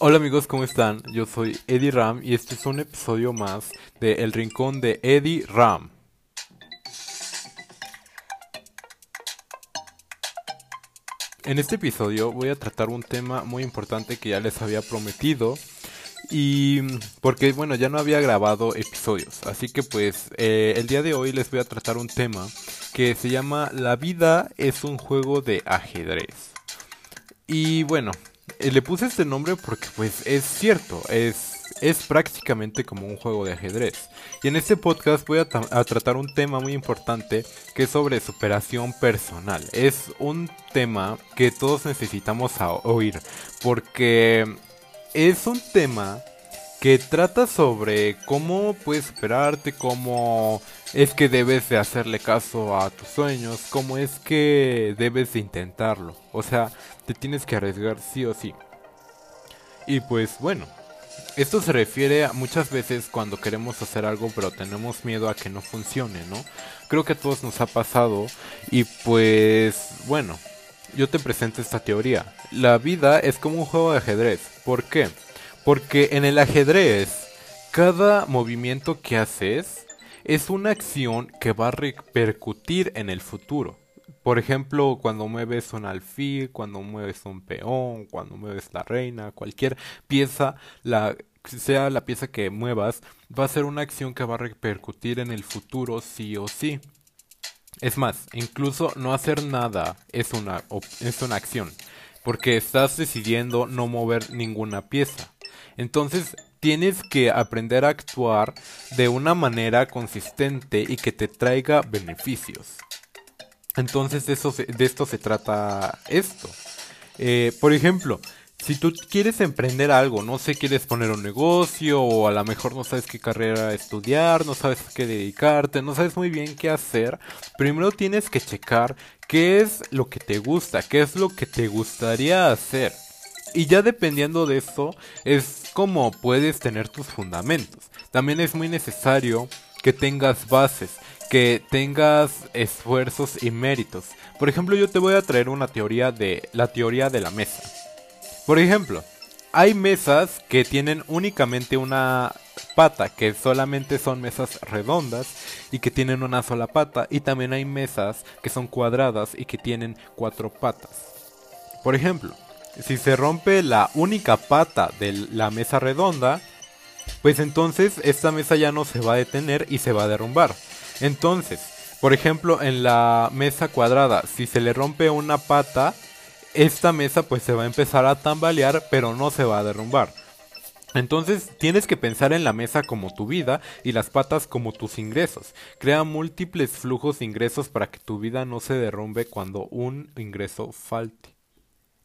Hola amigos, ¿cómo están? Yo soy Eddie Ram y este es un episodio más de El Rincón de Eddie Ram. En este episodio voy a tratar un tema muy importante que ya les había prometido y porque bueno ya no había grabado episodios así que pues eh, el día de hoy les voy a tratar un tema que se llama la vida es un juego de ajedrez y bueno eh, le puse este nombre porque pues es cierto, es, es prácticamente como un juego de ajedrez. Y en este podcast voy a, a, tratar un tema muy importante que es sobre superación personal. Es un tema que todos necesitamos oír porque es un tema que trata sobre cómo puedes superarte, cómo es que debes de hacerle caso a tus sueños, cómo es que debes de intentarlo. O sea, te tienes que arriesgar sí o sí. Y pues bueno, esto se refiere a muchas veces cuando queremos hacer algo pero tenemos miedo a que no funcione, ¿no? Creo que a todos nos ha pasado y pues bueno, yo te presento esta teoría. La vida es como un juego de ajedrez. ¿Por qué? Porque en el ajedrez, cada movimiento que haces es una acción que va a repercutir en el futuro. Por ejemplo, cuando mueves un alfil, cuando mueves un peón, cuando mueves la reina, cualquier pieza, la, sea la pieza que muevas, va a ser una acción que va a repercutir en el futuro sí o sí. Es más, incluso no hacer nada es una, es una acción, porque estás decidiendo no mover ninguna pieza. Entonces, tienes que aprender a actuar de una manera consistente y que te traiga beneficios. Entonces, de, eso de esto se trata esto. Eh, por ejemplo, si tú quieres emprender algo, no sé, quieres poner un negocio o a lo mejor no sabes qué carrera estudiar, no sabes qué dedicarte, no sabes muy bien qué hacer, primero tienes que checar qué es lo que te gusta, qué es lo que te gustaría hacer. Y ya dependiendo de eso, es como puedes tener tus fundamentos. También es muy necesario que tengas bases, que tengas esfuerzos y méritos. Por ejemplo, yo te voy a traer una teoría de la teoría de la mesa. Por ejemplo, hay mesas que tienen únicamente una pata, que solamente son mesas redondas y que tienen una sola pata, y también hay mesas que son cuadradas y que tienen cuatro patas. Por ejemplo, si se rompe la única pata de la mesa redonda, pues entonces esta mesa ya no se va a detener y se va a derrumbar. Entonces, por ejemplo, en la mesa cuadrada, si se le rompe una pata, esta mesa pues se va a empezar a tambalear, pero no se va a derrumbar. Entonces tienes que pensar en la mesa como tu vida y las patas como tus ingresos. Crea múltiples flujos de ingresos para que tu vida no se derrumbe cuando un ingreso falte.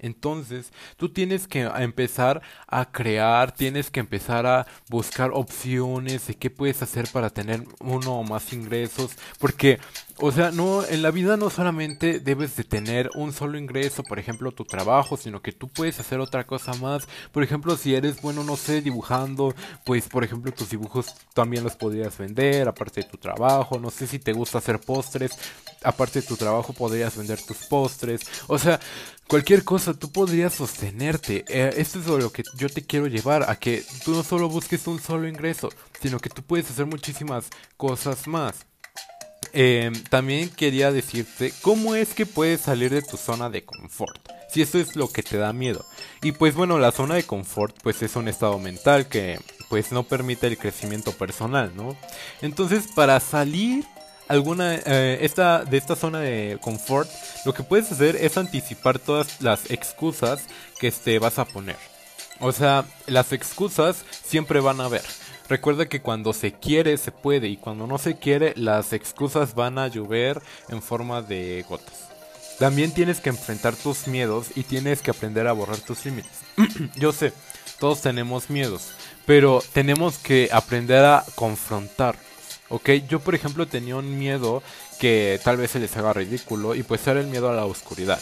Entonces, tú tienes que empezar a crear, tienes que empezar a buscar opciones de qué puedes hacer para tener uno o más ingresos, porque o sea, no, en la vida no solamente debes de tener un solo ingreso, por ejemplo, tu trabajo, sino que tú puedes hacer otra cosa más. Por ejemplo, si eres bueno, no sé, dibujando, pues por ejemplo, tus dibujos también los podrías vender, aparte de tu trabajo. No sé si te gusta hacer postres, aparte de tu trabajo podrías vender tus postres. O sea, cualquier cosa, tú podrías sostenerte. Eh, esto es lo que yo te quiero llevar, a que tú no solo busques un solo ingreso, sino que tú puedes hacer muchísimas cosas más. Eh, también quería decirte cómo es que puedes salir de tu zona de confort. Si eso es lo que te da miedo. Y pues bueno, la zona de confort pues es un estado mental que pues no permite el crecimiento personal, ¿no? Entonces para salir alguna eh, esta, de esta zona de confort, lo que puedes hacer es anticipar todas las excusas que te vas a poner. O sea, las excusas siempre van a haber. Recuerda que cuando se quiere se puede y cuando no se quiere las excusas van a llover en forma de gotas. También tienes que enfrentar tus miedos y tienes que aprender a borrar tus límites. Yo sé, todos tenemos miedos, pero tenemos que aprender a confrontar. ¿Ok? Yo por ejemplo tenía un miedo que tal vez se les haga ridículo y pues era el miedo a la oscuridad.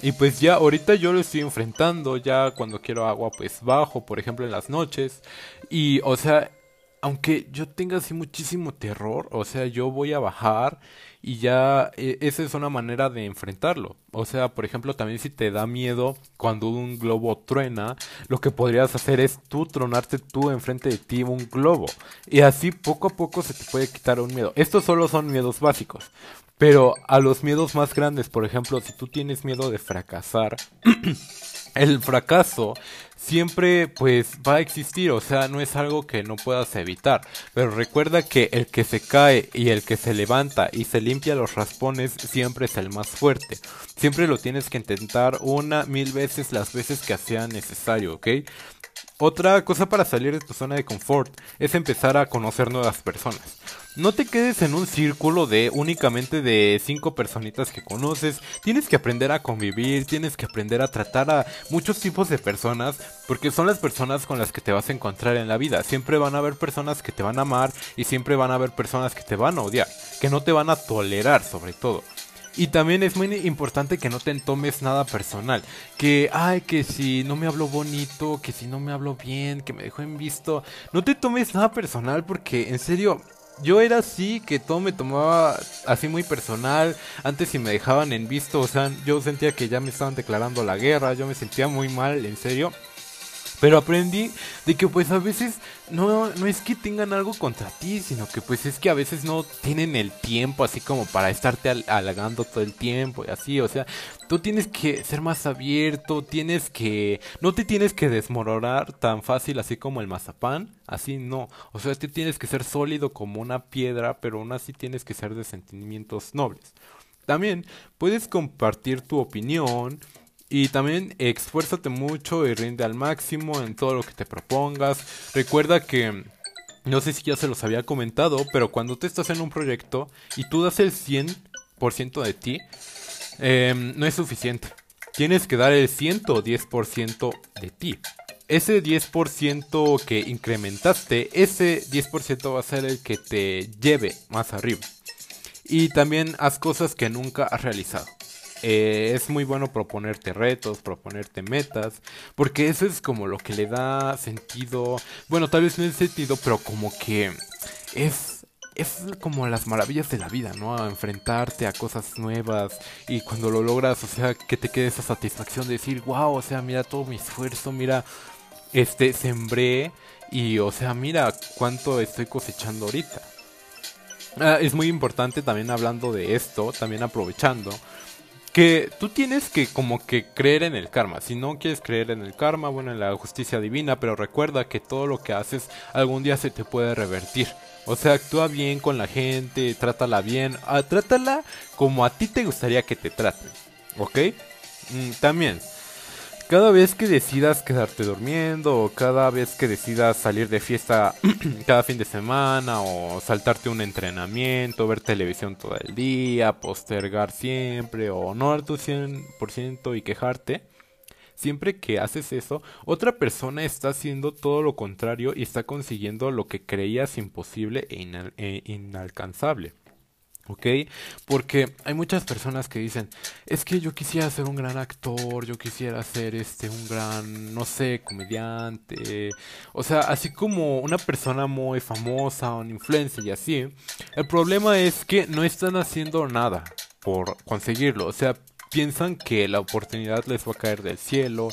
Y pues ya ahorita yo lo estoy enfrentando, ya cuando quiero agua pues bajo, por ejemplo en las noches. Y o sea, aunque yo tenga así muchísimo terror, o sea, yo voy a bajar y ya e, esa es una manera de enfrentarlo. O sea, por ejemplo, también si te da miedo cuando un globo truena, lo que podrías hacer es tú tronarte tú enfrente de ti un globo. Y así poco a poco se te puede quitar un miedo. Estos solo son miedos básicos. Pero a los miedos más grandes, por ejemplo, si tú tienes miedo de fracasar, el fracaso siempre pues va a existir, o sea, no es algo que no puedas evitar, pero recuerda que el que se cae y el que se levanta y se limpia los raspones siempre es el más fuerte. Siempre lo tienes que intentar una, mil veces las veces que sea necesario, ¿ok? Otra cosa para salir de tu zona de confort es empezar a conocer nuevas personas. No te quedes en un círculo de únicamente de cinco personitas que conoces. Tienes que aprender a convivir, tienes que aprender a tratar a muchos tipos de personas, porque son las personas con las que te vas a encontrar en la vida. Siempre van a haber personas que te van a amar y siempre van a haber personas que te van a odiar, que no te van a tolerar sobre todo. Y también es muy importante que no te tomes nada personal. Que, ay, que si no me hablo bonito, que si no me hablo bien, que me dejó en visto. No te tomes nada personal porque, en serio, yo era así, que todo me tomaba así muy personal. Antes si me dejaban en visto, o sea, yo sentía que ya me estaban declarando la guerra, yo me sentía muy mal, en serio. Pero aprendí de que pues a veces no, no es que tengan algo contra ti, sino que pues es que a veces no tienen el tiempo así como para estarte halagando todo el tiempo y así, o sea, tú tienes que ser más abierto, tienes que, no te tienes que desmoronar tan fácil así como el mazapán, así no, o sea, tú tienes que ser sólido como una piedra, pero aún así tienes que ser de sentimientos nobles. También puedes compartir tu opinión, y también esfuérzate mucho y rinde al máximo en todo lo que te propongas. Recuerda que, no sé si ya se los había comentado, pero cuando te estás en un proyecto y tú das el 100% de ti, em, no es suficiente. Tienes que dar el 110% de ti. Ese 10% que incrementaste, ese 10% va a ser el que te lleve más arriba. Y también haz cosas que nunca has realizado. Eh, es muy bueno proponerte retos, proponerte metas, porque eso es como lo que le da sentido, bueno, tal vez no es sentido, pero como que es es como las maravillas de la vida, ¿no? Enfrentarte a cosas nuevas y cuando lo logras, o sea, que te quede esa satisfacción de decir, wow, o sea, mira todo mi esfuerzo, mira, este, sembré y, o sea, mira cuánto estoy cosechando ahorita. Ah, es muy importante también hablando de esto, también aprovechando, que tú tienes que como que creer en el karma. Si no quieres creer en el karma, bueno, en la justicia divina, pero recuerda que todo lo que haces algún día se te puede revertir. O sea, actúa bien con la gente, trátala bien, ah, trátala como a ti te gustaría que te traten. ¿Ok? Mm, también, cada vez que decidas quedarte durmiendo o cada vez que decidas salir de fiesta cada fin de semana o saltarte un entrenamiento, ver televisión todo el día, postergar siempre o no dar tu 100% y quejarte, siempre que haces eso, otra persona está haciendo todo lo contrario y está consiguiendo lo que creías imposible e, e inalcanzable. ¿Ok? Porque hay muchas personas que dicen, es que yo quisiera ser un gran actor, yo quisiera ser este un gran, no sé, comediante, o sea, así como una persona muy famosa, un influencer y así. El problema es que no están haciendo nada por conseguirlo, o sea, piensan que la oportunidad les va a caer del cielo.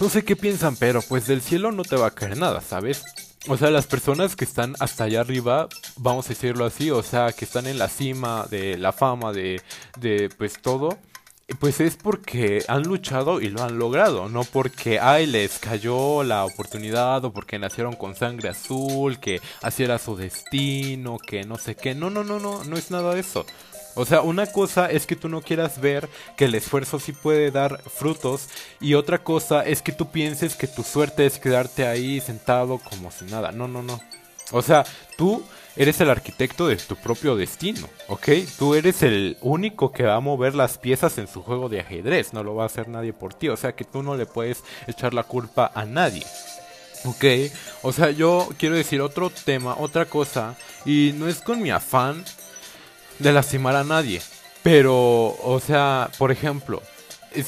No sé qué piensan, pero pues del cielo no te va a caer nada, ¿sabes? O sea, las personas que están hasta allá arriba, vamos a decirlo así, o sea, que están en la cima de la fama, de, de pues todo, pues es porque han luchado y lo han logrado, no porque, ay, les cayó la oportunidad o porque nacieron con sangre azul, que así era su destino, que no sé qué, no, no, no, no, no es nada de eso. O sea, una cosa es que tú no quieras ver que el esfuerzo sí puede dar frutos y otra cosa es que tú pienses que tu suerte es quedarte ahí sentado como si nada. No, no, no. O sea, tú eres el arquitecto de tu propio destino, ¿ok? Tú eres el único que va a mover las piezas en su juego de ajedrez, no lo va a hacer nadie por ti, o sea que tú no le puedes echar la culpa a nadie. Ok, o sea, yo quiero decir otro tema, otra cosa, y no es con mi afán de lastimar a nadie. Pero, o sea, por ejemplo,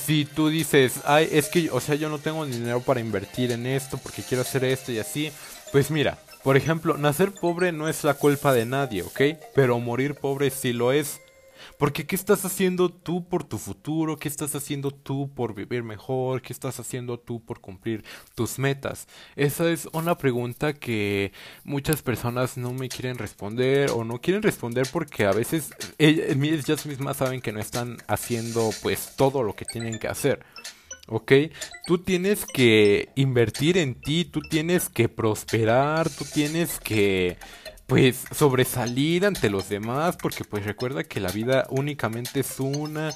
si tú dices, ay, es que, o sea, yo no tengo dinero para invertir en esto porque quiero hacer esto y así, pues mira, Por ejemplo, nacer pobre no es la culpa de nadie, ¿ok? Pero morir pobre sí lo es. Porque ¿qué estás haciendo tú por tu futuro? ¿Qué estás haciendo tú por vivir mejor? ¿Qué estás haciendo tú por cumplir tus metas? Esa es una pregunta que muchas personas no me quieren responder o no quieren responder porque a veces ellas mismas saben que no están haciendo pues todo lo que tienen que hacer. ¿ok? Tú tienes que invertir en ti, tú tienes que prosperar, tú tienes que pues sobresalir ante los demás porque pues recuerda que la vida únicamente es una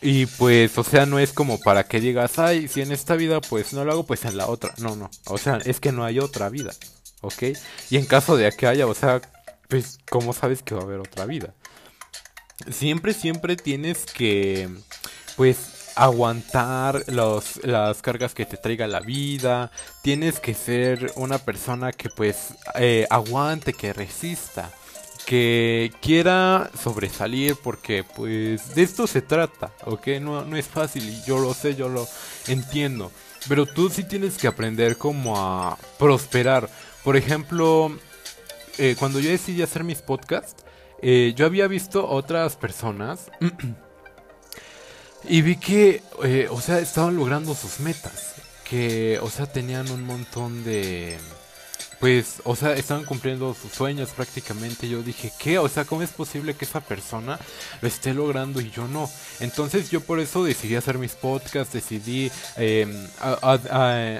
y pues o sea no es como para que digas ay si en esta vida pues no lo hago pues en la otra no no. O sea es que no hay otra vida ¿ok? y en caso de que haya o sea pues cómo sabes que va a haber otra vida siempre siempre tienes que pues aguantar los, las cargas que te traiga la vida. Tienes que ser una persona que pues eh, aguante, que resista, que quiera sobresalir porque pues de esto se trata, ¿ok? No, no es fácil y yo lo sé, yo lo entiendo. Pero tú sí tienes que aprender como a prosperar. Por ejemplo, eh, cuando yo decidí hacer mis podcasts, eh, yo había visto otras personas Y vi que, eh, o sea, estaban logrando sus metas. Que, o sea, tenían un montón de... Pues, o sea, estaban cumpliendo sus sueños prácticamente. Yo dije, ¿qué? O sea, ¿cómo es posible que esa persona lo esté logrando y yo no? Entonces yo por eso decidí hacer mis podcasts, decidí em,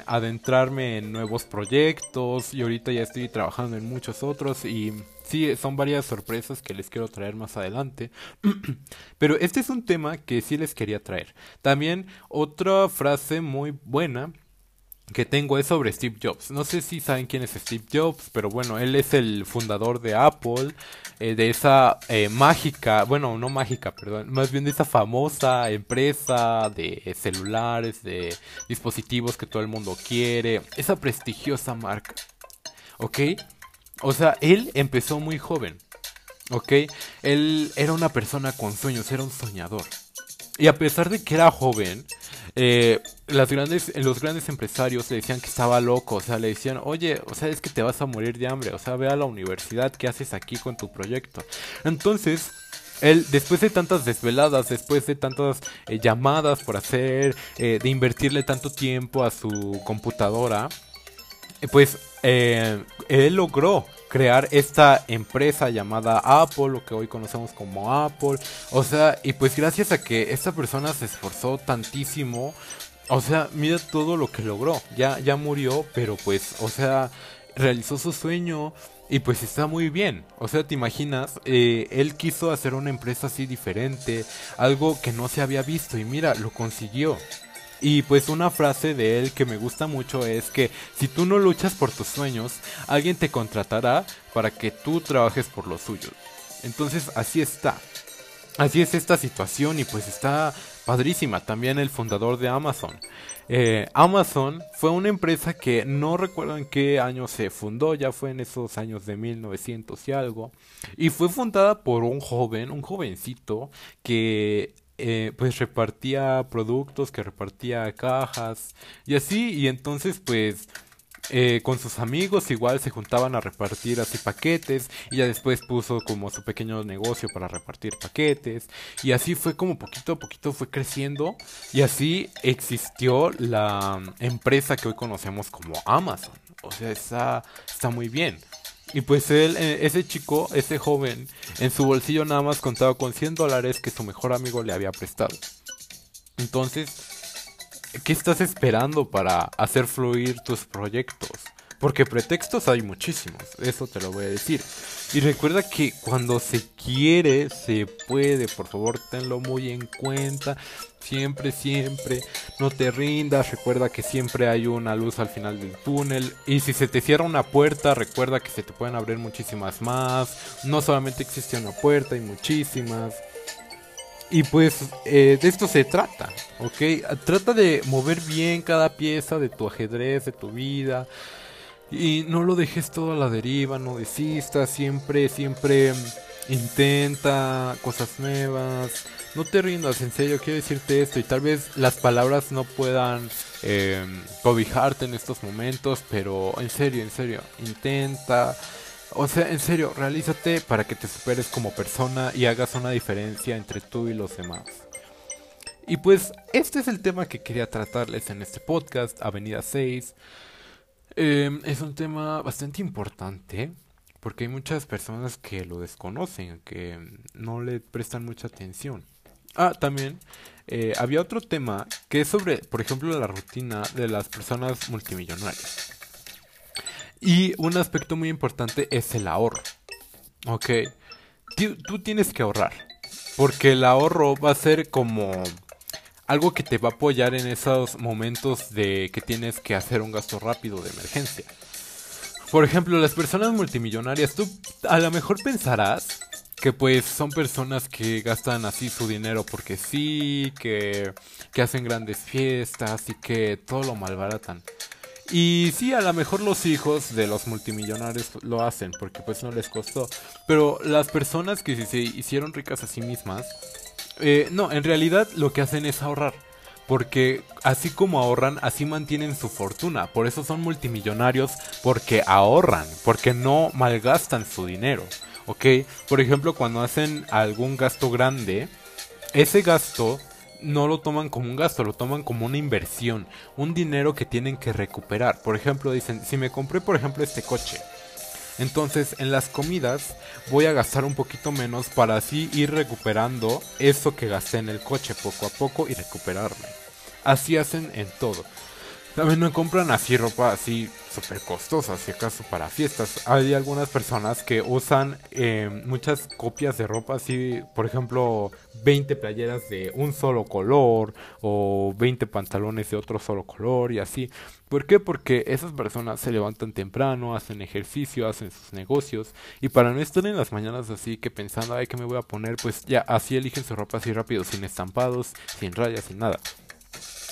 adentrarme en nuevos proyectos y ahorita ya estoy trabajando en muchos otros y sí, son varias sorpresas que les quiero traer más adelante. Pero este es un tema que sí les quería traer. También otra frase muy buena que tengo es sobre Steve Jobs. No sé si saben quién es Steve Jobs, pero bueno, él es el fundador de Apple, eh, de esa eh, mágica, bueno, no mágica, perdón, más bien de esa famosa empresa de celulares, de dispositivos que todo el mundo quiere, esa prestigiosa marca. ¿Ok? O sea, él empezó muy joven. ¿Ok? Él era una persona con sueños, era un soñador. Y a pesar de que era joven, eh, las grandes, los grandes empresarios le decían que estaba loco, o sea, le decían, oye, o sea, es que te vas a morir de hambre, o sea, ve a la universidad, ¿qué haces aquí con tu proyecto? Entonces, él, después de tantas desveladas, después de tantas eh, llamadas por hacer, eh, de invertirle tanto tiempo a su computadora, pues eh, él logró crear esta empresa llamada Apple, lo que hoy conocemos como Apple. O sea, y pues gracias a que esta persona se esforzó tantísimo, o sea, mira todo lo que logró. Ya, ya murió, pero pues, o sea, realizó su sueño. Y pues está muy bien. O sea, te imaginas, eh, él quiso hacer una empresa así diferente, algo que no se había visto y mira, lo consiguió. Y pues una frase de él que me gusta mucho es que si tú no luchas por tus sueños, alguien te contratará para que tú trabajes por los suyos. Entonces así está. Así es esta situación y pues está padrísima. También el fundador de Amazon. Eh, Amazon fue una empresa que no recuerdo en qué año se fundó, ya fue en esos años de 1900 y algo. Y fue fundada por un joven, un jovencito que eh, pues repartía productos, que repartía cajas y así, y entonces pues eh, con sus amigos igual se juntaban a repartir así paquetes y ya después puso como su pequeño negocio para repartir paquetes y así fue como poquito a poquito fue creciendo y así existió la empresa que hoy conocemos como Amazon. O sea, está, está muy bien. Y pues él, eh, ese chico, ese joven, en su bolsillo nada más contaba con 100 dólares que su mejor amigo le había prestado. Entonces, ¿qué estás esperando para hacer fluir tus proyectos? Porque pretextos hay muchísimos, eso te lo voy a decir. Y recuerda que cuando se quiere, se puede, por favor, tenlo muy en cuenta. Siempre, siempre, no te rindas, recuerda que siempre hay una luz al final del túnel. Y si se te cierra una puerta, recuerda que se te pueden abrir muchísimas más. No solamente existe una puerta, hay muchísimas. Y pues eh, de esto se trata, ¿ok? Trata de mover bien cada pieza de tu ajedrez, de tu vida. Y no lo dejes todo a la deriva, no desistas, siempre, siempre intenta cosas nuevas, no te rindas, en serio, quiero decirte esto y tal vez las palabras no puedan eh, cobijarte en estos momentos, pero en serio, en serio, intenta, o sea, en serio, realízate para que te superes como persona y hagas una diferencia entre tú y los demás. Y pues este es el tema que quería tratarles en este podcast, Avenida 6. Em, es un tema bastante importante porque hay muchas personas que lo desconocen, que no le prestan mucha atención. Ah, también eh, había otro tema que es sobre, por ejemplo, la rutina de las personas multimillonarias. Y un aspecto muy importante es el ahorro. Ok, tú tienes que ahorrar. Porque el ahorro va a ser como algo que te va a apoyar en esos momentos de que tienes que hacer un gasto rápido de emergencia. Por ejemplo, las personas multimillonarias, tú a lo mejor pensarás que pues son personas que gastan así su dinero porque sí, que, que hacen grandes fiestas y que todo lo malbaratan. Y sí, a lo mejor los hijos de los multimillonarios lo hacen porque pues no les costó. Pero las personas que se hicieron ricas a sí mismas, eh, no, en realidad lo que hacen es ahorrar. Porque así como ahorran, así mantienen su fortuna. Por eso son multimillonarios, porque ahorran, porque no malgastan su dinero. ¿ok? Por ejemplo, cuando hacen algún gasto grande, ese gasto no lo toman como un gasto, lo toman como una inversión, un dinero que tienen que recuperar. Por ejemplo, dicen, si me compré, por ejemplo, este coche, entonces en las comidas voy a gastar un poquito menos para así ir recuperando eso que gasté en el coche poco a poco y recuperarme. Así hacen en todo. También no compran así ropa así súper costosa, si acaso para fiestas. Hay algunas personas que usan eh, muchas copias de ropa así, por ejemplo, 20 playeras de un solo color o 20 pantalones de otro solo color y así. ¿Por qué? Porque esas personas se levantan temprano, hacen ejercicio, hacen sus negocios y para no estar en las mañanas así que pensando, ay, ¿qué me voy a poner? Pues ya así eligen su ropa así rápido, sin estampados, sin rayas, sin nada.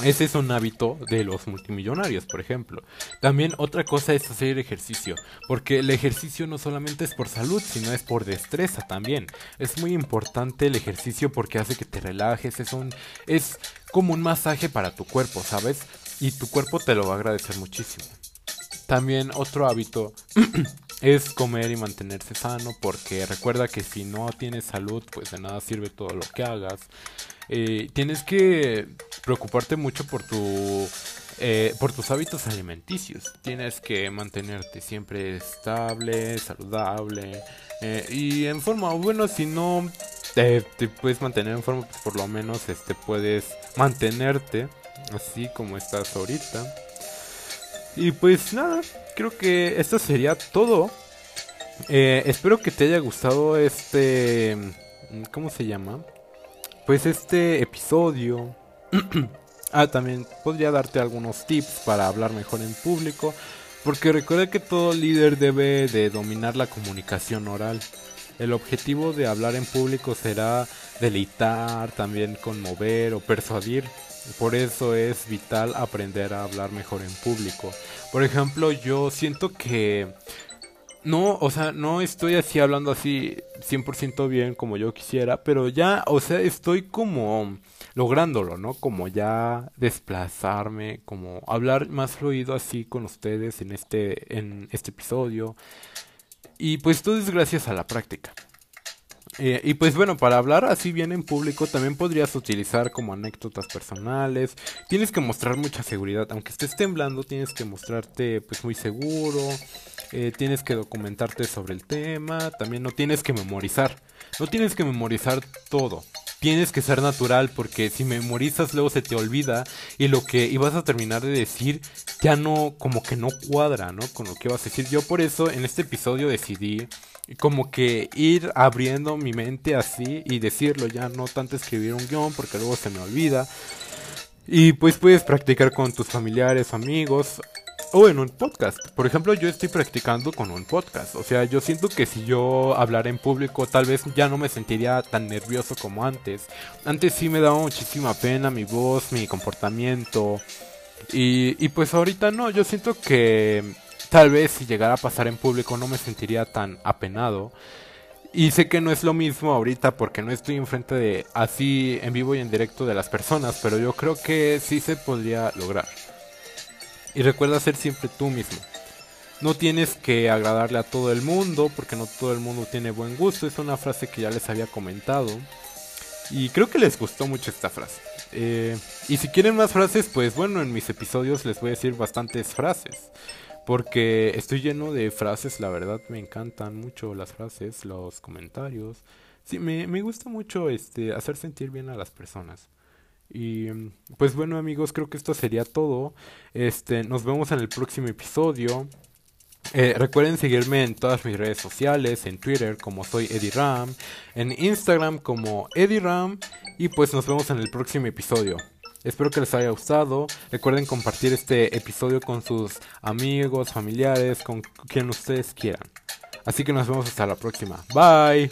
Ese es un hábito de los multimillonarios, por ejemplo. También otra cosa es hacer ejercicio, porque el ejercicio no solamente es por salud, sino es por destreza también. Es muy importante el ejercicio porque hace que te relajes, es un es como un masaje para tu cuerpo, ¿sabes? Y tu cuerpo te lo va a agradecer muchísimo. También otro hábito es comer y mantenerse sano, porque recuerda que si no tienes salud, pues de nada sirve todo lo que hagas. Eh, tienes que preocuparte mucho por tu eh, por tus hábitos alimenticios. Tienes que mantenerte siempre estable, saludable eh, y en forma. Bueno, si no te puedes mantener en forma, pues por lo menos este puedes mantenerte así como estás ahorita. Y pues nada, creo que esto sería todo. espero que te haya gustado este. ¿Cómo se llama? pues este episodio... ah, también podría darte algunos tips para hablar mejor en público, porque recuerda que todo líder debe de dominar la comunicación oral. El objetivo de hablar en público será deleitar, también conmover o persuadir. Por eso es vital aprender a hablar mejor en público. Por ejemplo, yo siento que no, o sea, no estoy así hablando así 100% bien como yo quisiera, pero ya, o sea, estoy como lográndolo, ¿no? Como ya desplazarme, como hablar más fluido así con ustedes en este en este episodio. Y pues todo es gracias a la práctica. Eh, y pues bueno, para hablar así bien en público también podrías utilizar como anécdotas personales. Tienes que mostrar mucha seguridad, aunque estés temblando, tienes que mostrarte pues muy seguro. Eh, tienes que documentarte sobre el tema, también no tienes que memorizar, no tienes que memorizar todo, tienes que ser natural porque si memorizas luego se te olvida y lo que ibas a terminar de decir ya no como que no cuadra, ¿no? Con lo que ibas a decir. Yo por eso en este episodio decidí como que ir abriendo mi mente así y decirlo, ya no tanto escribir un guion porque luego se me olvida. Y pues puedes practicar con tus familiares, amigos o en un podcast. Por ejemplo, yo estoy practicando con un podcast. O sea, yo siento que si yo hablara en público, tal vez ya no me sentiría tan nervioso como antes. Antes sí me daba muchísima pena mi voz, mi comportamiento. Y, y pues ahorita no, yo siento que tal vez si llegara a pasar en público no me sentiría tan apenado. Y sé que no es lo mismo ahorita porque no estoy enfrente de así en vivo y en directo de las personas, pero yo creo que sí se podría lograr. Y recuerda ser siempre tú mismo. No tienes que agradarle a todo el mundo porque no todo el mundo tiene buen gusto. Es una frase que ya les había comentado. Y creo que les gustó mucho esta frase. Eh, y si quieren más frases, pues bueno, en mis episodios les voy a decir bastantes frases. Porque estoy lleno de frases, la verdad me encantan mucho las frases, los comentarios. Sí, me, me gusta mucho este, hacer sentir bien a las personas. Y pues bueno amigos, creo que esto sería todo. Este, nos vemos en el próximo episodio. Eh, recuerden seguirme en todas mis redes sociales, en Twitter como soy Eddie Ram, en Instagram como Eddie Ram y pues nos vemos en el próximo episodio. Espero que les haya gustado. Recuerden compartir este episodio con sus amigos, familiares, con quien ustedes quieran. Así que nos vemos hasta la próxima. Bye.